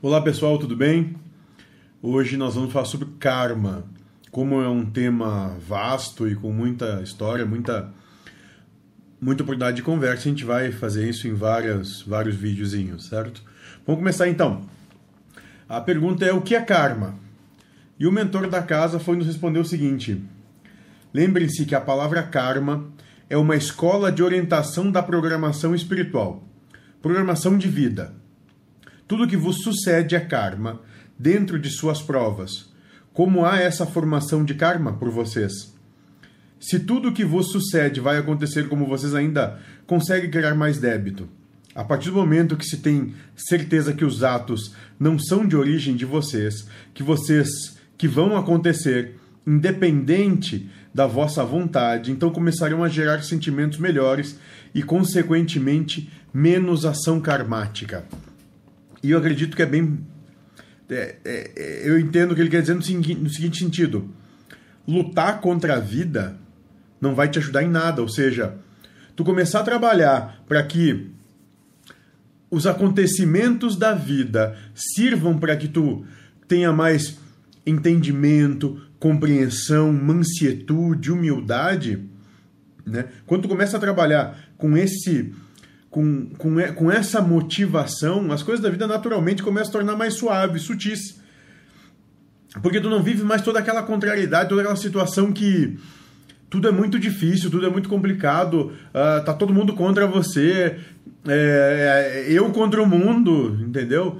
Olá pessoal, tudo bem? Hoje nós vamos falar sobre karma. Como é um tema vasto e com muita história, muita muita oportunidade de conversa, a gente vai fazer isso em várias, vários videozinhos, certo? Vamos começar então. A pergunta é o que é karma? E o mentor da casa foi nos responder o seguinte: Lembrem-se que a palavra karma é uma escola de orientação da programação espiritual, programação de vida. Tudo que vos sucede é karma, dentro de suas provas. Como há essa formação de karma por vocês? Se tudo que vos sucede vai acontecer como vocês ainda conseguem criar mais débito. A partir do momento que se tem certeza que os atos não são de origem de vocês, que vocês que vão acontecer, independente da vossa vontade, então começarão a gerar sentimentos melhores e, consequentemente, menos ação karmática. E eu acredito que é bem. É, é, é, eu entendo o que ele quer dizer no seguinte, no seguinte sentido: lutar contra a vida não vai te ajudar em nada. Ou seja, tu começar a trabalhar para que os acontecimentos da vida sirvam para que tu tenha mais entendimento, compreensão, mansietude, humildade, né? Quando tu começa a trabalhar com esse com, com, com essa motivação, as coisas da vida naturalmente começam a tornar mais suaves, sutis. Porque tu não vive mais toda aquela contrariedade, toda aquela situação que tudo é muito difícil, tudo é muito complicado, uh, tá todo mundo contra você, é, é, eu contra o mundo, entendeu?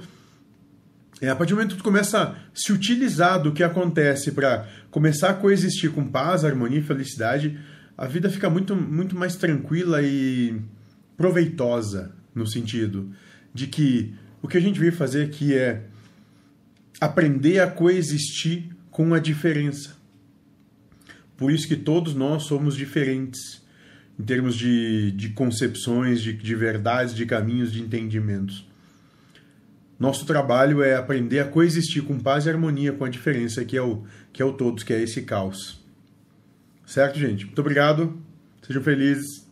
É, a partir do momento que tu começa a se utilizar do que acontece para começar a coexistir com paz, harmonia e felicidade, a vida fica muito, muito mais tranquila e proveitosa no sentido de que o que a gente veio fazer aqui é aprender a coexistir com a diferença. Por isso que todos nós somos diferentes em termos de, de concepções, de, de verdades, de caminhos, de entendimentos. Nosso trabalho é aprender a coexistir com paz e harmonia com a diferença que é o, que é o todos, que é esse caos. Certo, gente? Muito obrigado. Sejam felizes.